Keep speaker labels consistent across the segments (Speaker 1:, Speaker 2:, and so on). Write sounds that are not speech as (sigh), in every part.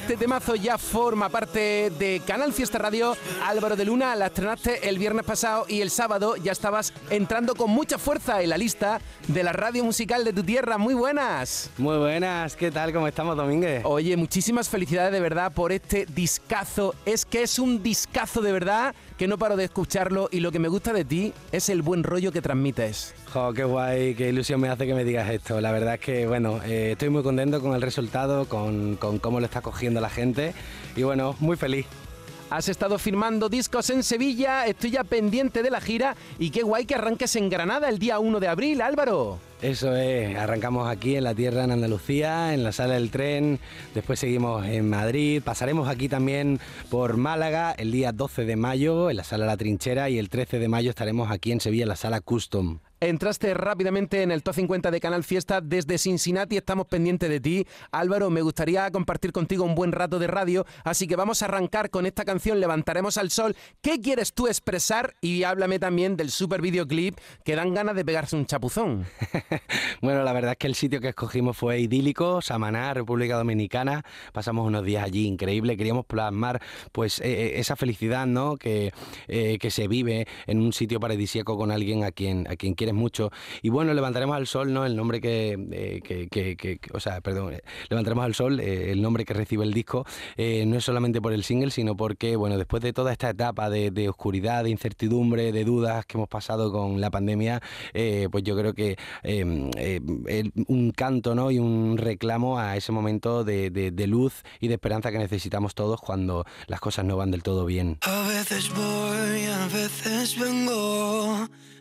Speaker 1: Este temazo ya forma parte de Canal Fiesta Radio. Álvaro de Luna, la estrenaste el viernes pasado y el sábado ya estabas entrando con mucha fuerza en la lista de la radio musical de tu tierra. Muy buenas.
Speaker 2: Muy buenas, ¿qué tal? ¿Cómo estamos, Domínguez?
Speaker 1: Oye, muchísimas felicidades de verdad por este discazo. Es que es un discazo de verdad que no paro de escucharlo y lo que me gusta de ti es el buen rollo que transmites.
Speaker 2: Jo, qué guay, qué ilusión me hace que me digas esto. La verdad es que, bueno, eh, estoy muy contento con el resultado, con, con cómo lo está cogiendo la gente y, bueno, muy feliz.
Speaker 1: Has estado firmando discos en Sevilla, estoy ya pendiente de la gira y qué guay que arranques en Granada el día 1 de abril, Álvaro.
Speaker 2: Eso es, arrancamos aquí en la tierra en Andalucía, en la sala del tren, después seguimos en Madrid, pasaremos aquí también por Málaga el día 12 de mayo en la sala La Trinchera y el 13 de mayo estaremos aquí en Sevilla en la sala Custom.
Speaker 1: Entraste rápidamente en el top 50 de Canal Fiesta desde Cincinnati, estamos pendientes de ti. Álvaro, me gustaría compartir contigo un buen rato de radio, así que vamos a arrancar con esta canción Levantaremos al Sol. ¿Qué quieres tú expresar? Y háblame también del super videoclip que dan ganas de pegarse un chapuzón. (laughs)
Speaker 2: bueno, la verdad es que el sitio que escogimos fue idílico, Samaná, República Dominicana. Pasamos unos días allí increíble, queríamos plasmar pues eh, eh, esa felicidad, ¿no? Que, eh, que se vive en un sitio paradisíaco con alguien a quien, a quien mucho. Y bueno, levantaremos al sol, ¿no? El nombre que, eh, que, o sea, perdón, eh, levantaremos al sol, eh, el nombre que recibe el disco, no es solamente por el single, sino porque, bueno, después de toda esta etapa de, oscuridad, de incertidumbre, de dudas que hemos pasado con la pandemia, pues yo creo que un canto, ¿no? Y un reclamo a ese momento de, luz y de esperanza que necesitamos todos cuando las cosas no van del todo bien.
Speaker 3: A veces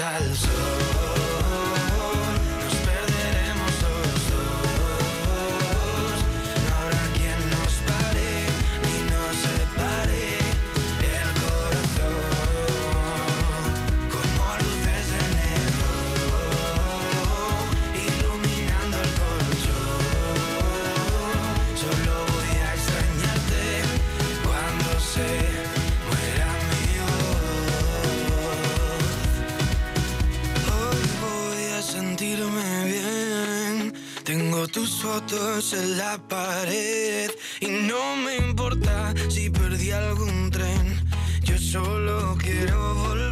Speaker 3: al sol. En la pared y no me importa si perdí algún tren. Yo solo quiero volver.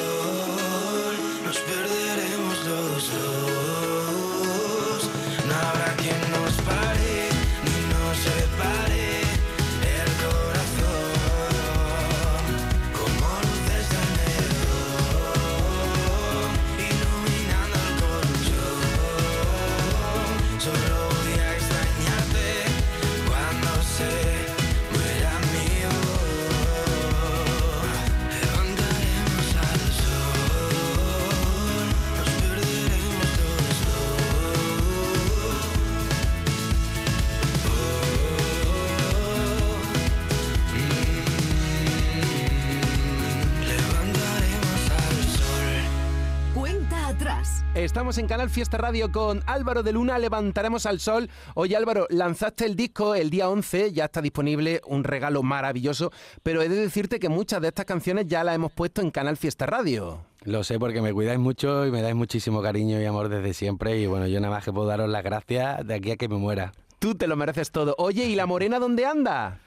Speaker 1: Estamos en Canal Fiesta Radio con Álvaro de Luna, Levantaremos al Sol. Oye Álvaro, lanzaste el disco el día 11, ya está disponible, un regalo maravilloso, pero he de decirte que muchas de estas canciones ya las hemos puesto en Canal Fiesta Radio.
Speaker 2: Lo sé porque me cuidáis mucho y me dais muchísimo cariño y amor desde siempre y bueno, yo nada más que puedo daros las gracias de aquí a que me muera.
Speaker 1: Tú te lo mereces todo. Oye, ¿y la morena dónde anda?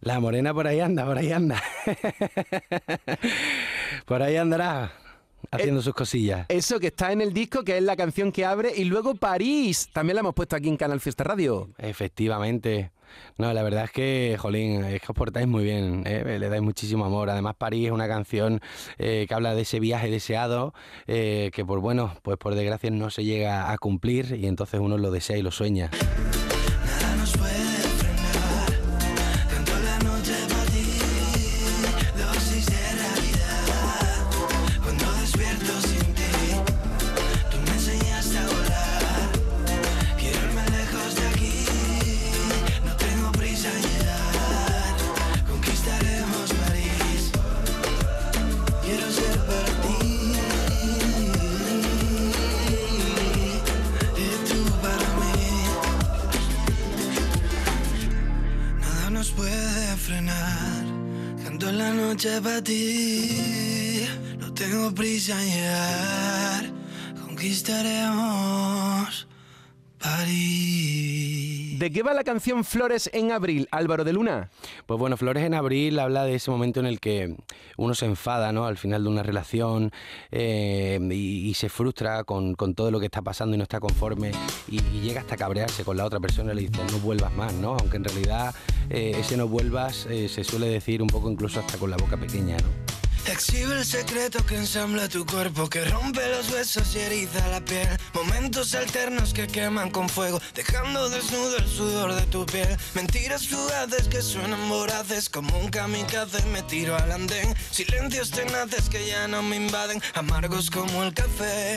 Speaker 2: La morena por ahí anda, por ahí anda. (laughs) por ahí andará haciendo sus cosillas.
Speaker 1: Eso que está en el disco, que es la canción que abre, y luego París, también la hemos puesto aquí en Canal Fiesta Radio.
Speaker 2: Efectivamente. No, la verdad es que, jolín, es que os portáis muy bien, ¿eh? le dais muchísimo amor. Además, París es una canción eh, que habla de ese viaje deseado, eh, que por bueno, pues por desgracia no se llega a cumplir y entonces uno lo desea y lo sueña.
Speaker 3: Para ti. No tengo prisa en llegar. Conquistaremos
Speaker 1: ¿De qué va la canción Flores en Abril, Álvaro de Luna?
Speaker 2: Pues bueno, Flores en Abril habla de ese momento en el que uno se enfada, ¿no? Al final de una relación eh, y, se frustra con, todo lo que está pasando y no está conforme y, y llega hasta cabrearse con la otra persona y le dice no vuelvas más, ¿no? Aunque en realidad eh, ese no vuelvas eh, se suele decir un poco incluso hasta con la boca pequeña, ¿no?
Speaker 3: Exhibe el secreto que ensambla tu cuerpo, que rompe los huesos y eriza la piel. Momentos alternos que queman con fuego, dejando desnudo el sudor de tu piel. Mentiras fugaces que suenan voraces, como un kamikaze me tiro al andén. Silencios tenaces que ya no me invaden, amargos como el café.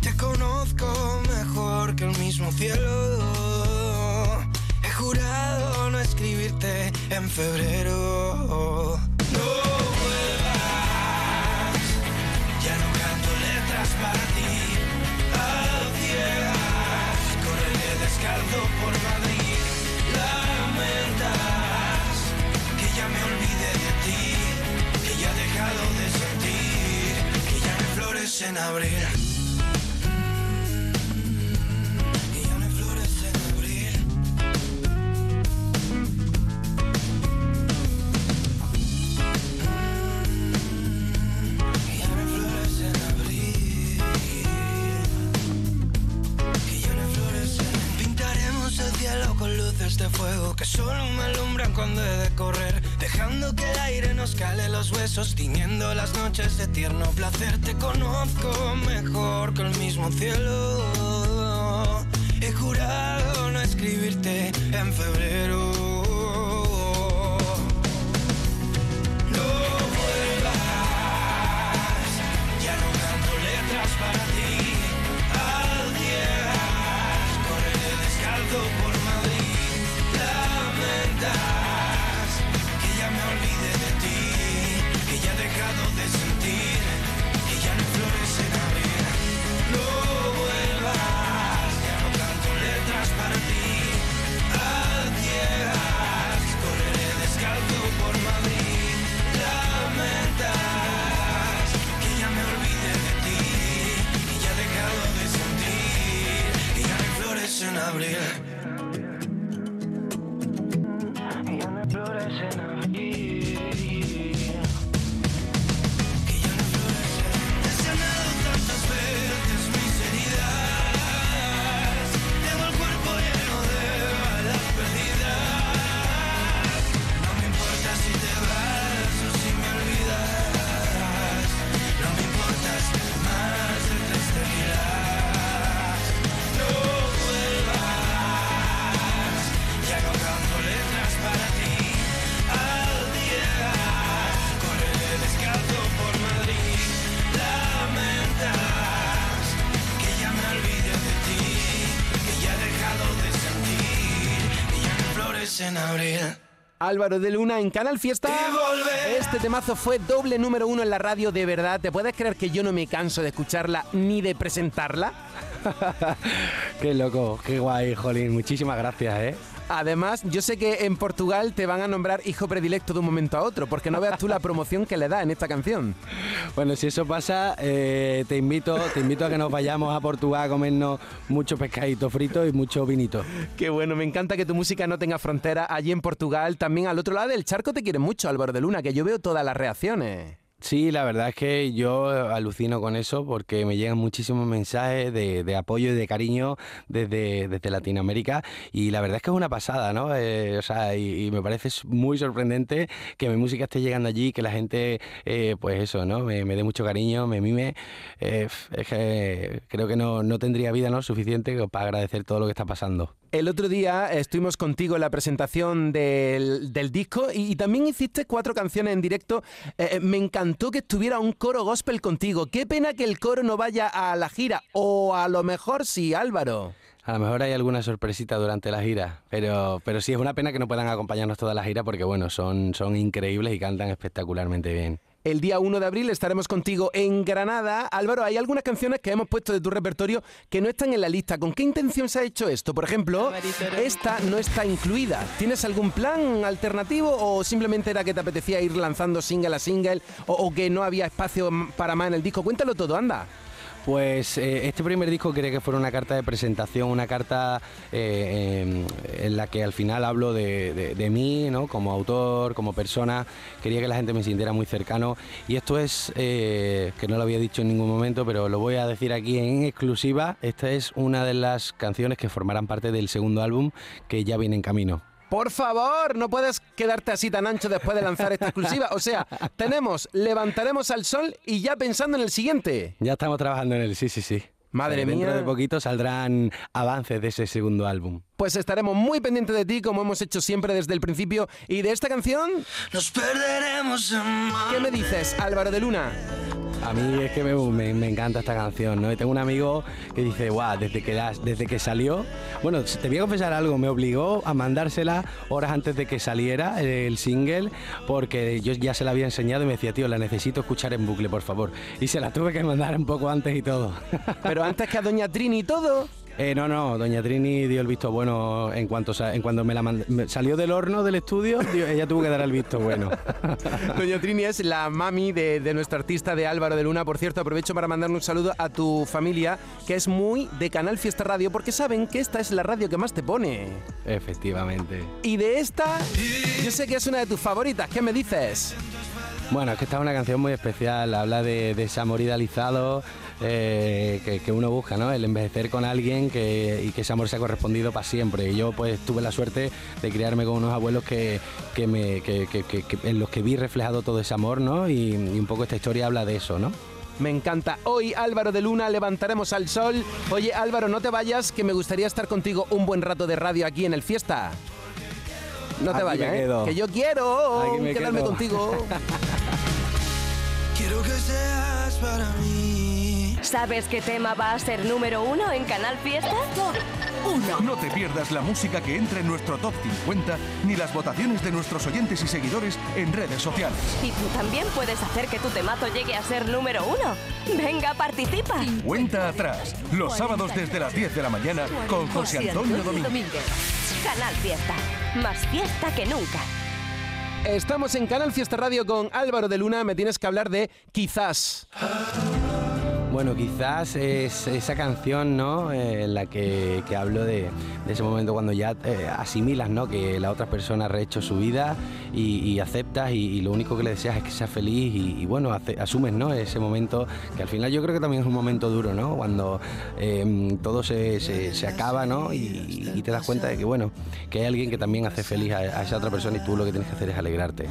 Speaker 3: Te conozco mejor que el mismo cielo. He jurado no escribirte en febrero. En abril. Las noches de tierno placer. Te conozco mejor que el mismo cielo. He jurado no escribirte en febrero. Abril.
Speaker 1: Álvaro de Luna en Canal Fiesta. Este temazo fue doble número uno en la radio, de verdad. ¿Te puedes creer que yo no me canso de escucharla ni de presentarla? (laughs)
Speaker 2: qué loco, qué guay, Jolín. Muchísimas gracias, ¿eh?
Speaker 1: Además, yo sé que en Portugal te van a nombrar hijo predilecto de un momento a otro, porque no veas tú la promoción que le da en esta canción.
Speaker 2: Bueno, si eso pasa, eh, te invito, te invito a que nos vayamos a Portugal a comernos mucho pescadito frito y mucho vinito.
Speaker 1: Qué bueno, me encanta que tu música no tenga frontera. Allí en Portugal, también al otro lado del charco te quieren mucho, Álvaro de Luna, que yo veo todas las reacciones.
Speaker 2: Sí, la verdad es que yo alucino con eso porque me llegan muchísimos mensajes de, apoyo y de cariño desde, desde, Latinoamérica y la verdad es que es una pasada, ¿no? Eh, o sea, y, me parece muy sorprendente que mi música esté llegando allí, que la gente, eh, pues eso, ¿no? Me, dé mucho cariño, me mime. Eh, es que creo que no, no tendría vida, ¿no? Suficiente para agradecer todo lo que está pasando.
Speaker 1: El otro día estuvimos contigo en la presentación del, disco y, también hiciste cuatro canciones en directo. Eh, eh, me encantó que estuviera un coro gospel contigo. Qué pena que el coro no vaya a la gira. O a lo mejor sí, Álvaro.
Speaker 2: A lo mejor hay alguna sorpresita durante la gira, pero, pero sí es una pena que no puedan acompañarnos toda la gira porque bueno, son, son increíbles y cantan espectacularmente bien.
Speaker 1: El día 1 de abril estaremos contigo en Granada. Álvaro, hay algunas canciones que hemos puesto de tu repertorio que no están en la lista. ¿Con qué intención se ha hecho esto? Por ejemplo, esta no está incluida. ¿Tienes algún plan alternativo o simplemente era que te apetecía ir lanzando single a single o, o que no había espacio para más en el disco? Cuéntalo todo, anda.
Speaker 2: Pues eh, este primer disco quería que fuera una carta de presentación, una carta eh, em, en, la que al final hablo de, mí, ¿no? Como autor, como persona. Quería que la gente me sintiera muy cercano. Y esto es, eh, que no lo había dicho en ningún momento, pero lo voy a decir aquí en exclusiva. Esta es una de las canciones que formarán parte del segundo álbum que ya viene en camino.
Speaker 1: Por favor, no puedes quedarte así tan ancho después de lanzar esta exclusiva. O sea, tenemos Levantaremos al Sol y ya pensando en el siguiente.
Speaker 2: Ya estamos trabajando en él, sí, sí, sí.
Speaker 1: Madre
Speaker 2: mía.
Speaker 1: Dentro
Speaker 2: de poquito saldrán avances de ese segundo álbum.
Speaker 1: Pues estaremos muy pendientes de ti, como hemos hecho siempre desde el principio. ¿Y de esta canción?
Speaker 3: Nos perderemos en
Speaker 1: ¿Qué me dices, Álvaro de Luna?
Speaker 2: A mí es que me, encanta esta canción, ¿no? Y tengo un amigo que dice, guau, desde que, desde que salió... Bueno, te voy a confesar algo, me obligó a mandársela horas antes de que saliera el single, porque yo ya se la había enseñado y me decía, tío, la necesito escuchar en bucle, por favor. Y se la tuve que mandar un poco antes y todo.
Speaker 1: Pero antes que a Doña Trini y todo...
Speaker 2: Eh, no, no, doña Trini dio el visto bueno en cuanto, en cuando me la salió del horno del estudio, ella tuvo que dar el visto bueno. (laughs)
Speaker 1: doña Trini es la mami de, de, nuestro artista de Álvaro de Luna. Por cierto, aprovecho para mandarle un saludo a tu familia, que es muy de Canal Fiesta Radio, porque saben que esta es la radio que más te pone.
Speaker 2: Efectivamente.
Speaker 1: Y de esta, yo sé que es una de tus favoritas. ¿Qué me dices?
Speaker 2: Bueno, es que esta es una canción muy especial, habla de, ese amor idealizado eh, que, uno busca, ¿no? El envejecer con alguien que, y que ese amor se ha correspondido para siempre. Y yo pues tuve la suerte de criarme con unos abuelos que, me, en los que vi reflejado todo ese amor, ¿no? Y, y un poco esta historia habla de eso, ¿no?
Speaker 1: Me encanta. Hoy, Álvaro de Luna, levantaremos al sol. Oye, Álvaro, no te vayas, que me gustaría estar contigo un buen rato de radio aquí en el Fiesta. No te vayas, ¿eh? que yo quiero quedarme contigo. (laughs)
Speaker 3: quiero que seas para mí.
Speaker 4: ¿Sabes qué tema va a ser número uno en Canal Fiesta?
Speaker 5: Uno. No te pierdas la música que entra en nuestro top 50 ni las votaciones de nuestros oyentes y seguidores en redes sociales.
Speaker 4: Y tú también puedes hacer que tu temazo llegue a ser número uno. Venga, participa.
Speaker 5: Cuenta atrás, los sábados desde las 10 de la mañana con José Antonio Domínguez.
Speaker 4: Canal Fiesta más fiesta que nunca.
Speaker 1: Estamos en Canal Fiesta Radio con Álvaro de Luna. Me tienes que hablar de Quizás.
Speaker 2: Bueno, quizás es esa canción, ¿no? Eh, en la que, hablo de, ese momento cuando ya eh, asimilas, ¿no? Que la otra persona ha rehecho su vida y, aceptas y, lo único que le deseas es que sea feliz y, bueno, asumes, ¿no? Ese momento que al final yo creo que también es un momento duro, ¿no? Cuando em, todo se, se, acaba, ¿no? Y, te das cuenta de que, bueno, que hay alguien que también hace feliz a esa otra persona y tú lo que tienes que hacer es alegrarte.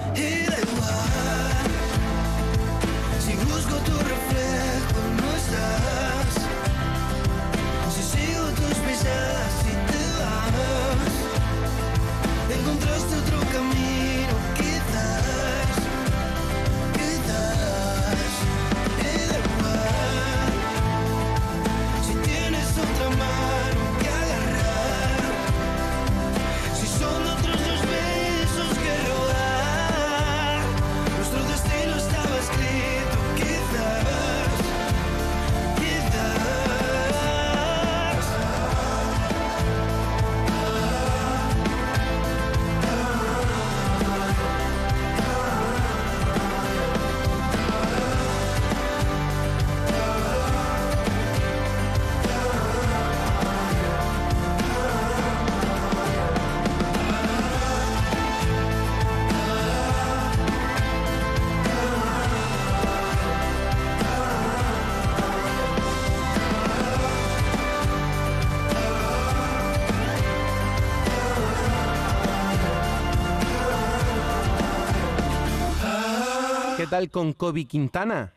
Speaker 1: ¿Qué tal con Kobe Quintana?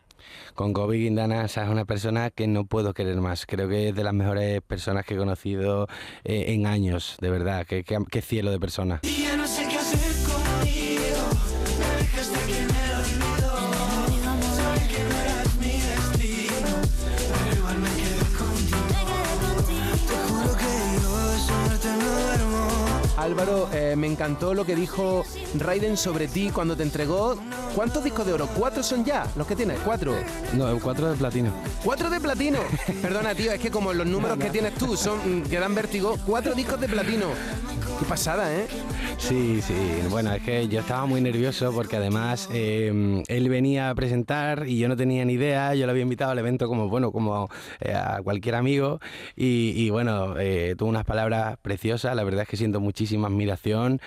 Speaker 2: Con Kobe Quintana es una persona que no puedo querer más. Creo que es de las mejores personas que he conocido eh, en años, de verdad. Qué, qué cielo de persona.
Speaker 1: Álvaro, eh, me encantó lo que dijo Raiden sobre ti cuando te entregó. ¿Cuántos discos de oro? ¿Cuatro son ya los que tienes? ¿Cuatro?
Speaker 2: No, cuatro de platino.
Speaker 1: ¿Cuatro de platino? (laughs) Perdona, tío, es que como los números que tienes tú son que dan vértigo, cuatro discos de platino. Qué pasada, ¿eh?
Speaker 2: Sí, sí. Bueno, es que yo estaba muy nervioso porque además eh, él venía a presentar y yo no tenía ni idea. Yo lo había invitado al evento como, bueno, como eh, a cualquier amigo. Y, bueno, eh, tuvo unas palabras preciosas. La verdad es que siento muchísima admiración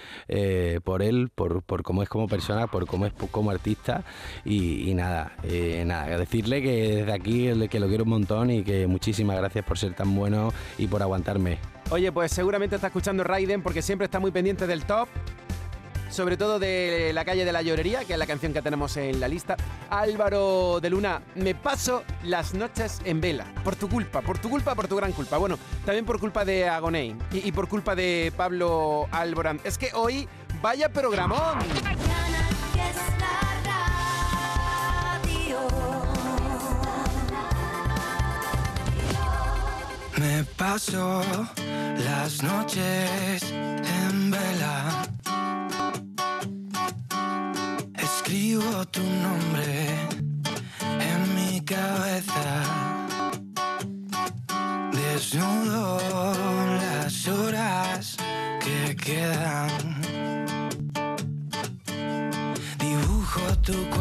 Speaker 2: por él, por, por cómo es como persona, por cómo es como artista. Y, nada, nada, decirle que desde aquí que lo quiero un montón y que muchísimas gracias por ser tan bueno y por aguantarme.
Speaker 1: Oye, pues seguramente está escuchando Raiden porque siempre está muy pendiente del top. Sobre todo de la calle de la llorería, que es la canción que tenemos en la lista. Álvaro de Luna, me paso las noches en vela. Por tu culpa, por tu culpa, por tu gran culpa. Bueno, también por culpa de Agoney y, por culpa de Pablo Alborán. Es que hoy, vaya programón.
Speaker 3: Me paso las noches en vela. Escribo tu nombre en mi cabeza. Desnudo las horas que quedan. Dibujo tu cuerpo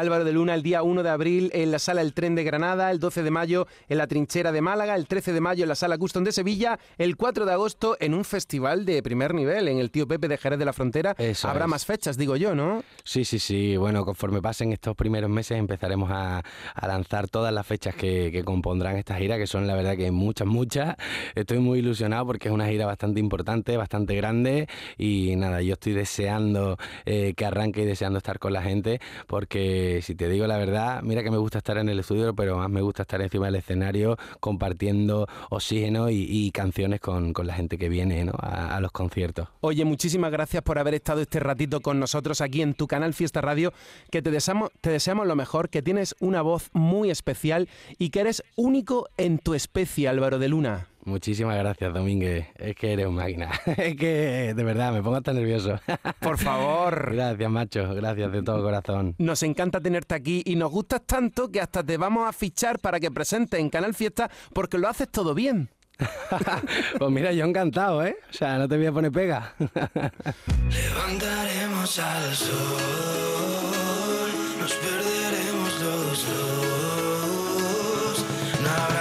Speaker 1: Álvaro de Luna el día 1 de abril en la sala El Tren de Granada, el 12 de mayo en la Trinchera de Málaga, el 13 de mayo en la sala Custom de Sevilla, el 4 de agosto en un festival de primer nivel en el Tío Pepe de Jerez de la Frontera.
Speaker 2: Eso
Speaker 1: Habrá
Speaker 2: es.
Speaker 1: más fechas, digo yo, ¿no?
Speaker 2: Sí, sí, sí. Bueno, conforme pasen estos primeros meses empezaremos a, a lanzar todas las fechas que, que compondrán esta gira, que son la verdad que muchas, muchas. Estoy muy ilusionado porque es una gira bastante importante, bastante grande y nada, yo estoy deseando eh, que arranque y deseando estar con la gente porque si te digo la verdad, mira que me gusta estar en el estudio, pero más me gusta estar encima del escenario compartiendo oxígeno y, canciones con, con la gente que viene ¿no? a- a los conciertos.
Speaker 1: Oye, muchísimas gracias por haber estado este ratito con nosotros aquí en tu canal Fiesta Radio, que te deseamos, te deseamos lo mejor, que tienes una voz muy especial y que eres único en tu especie, Álvaro de Luna.
Speaker 2: Muchísimas gracias, Domínguez. Es que eres un máquina. (laughs) Es que, de verdad, me pongo hasta nervioso. (laughs)
Speaker 1: Por favor.
Speaker 2: Gracias, macho. Gracias de todo corazón.
Speaker 1: Nos encanta tenerte aquí y nos gustas tanto que hasta te vamos a fichar para que presentes en Canal Fiesta porque lo haces todo bien. (laughs)
Speaker 2: Pues mira, yo encantado, ¿eh? O sea, no te voy a poner pega.
Speaker 3: Levantaremos al sol, nos perderemos los dos. No habrá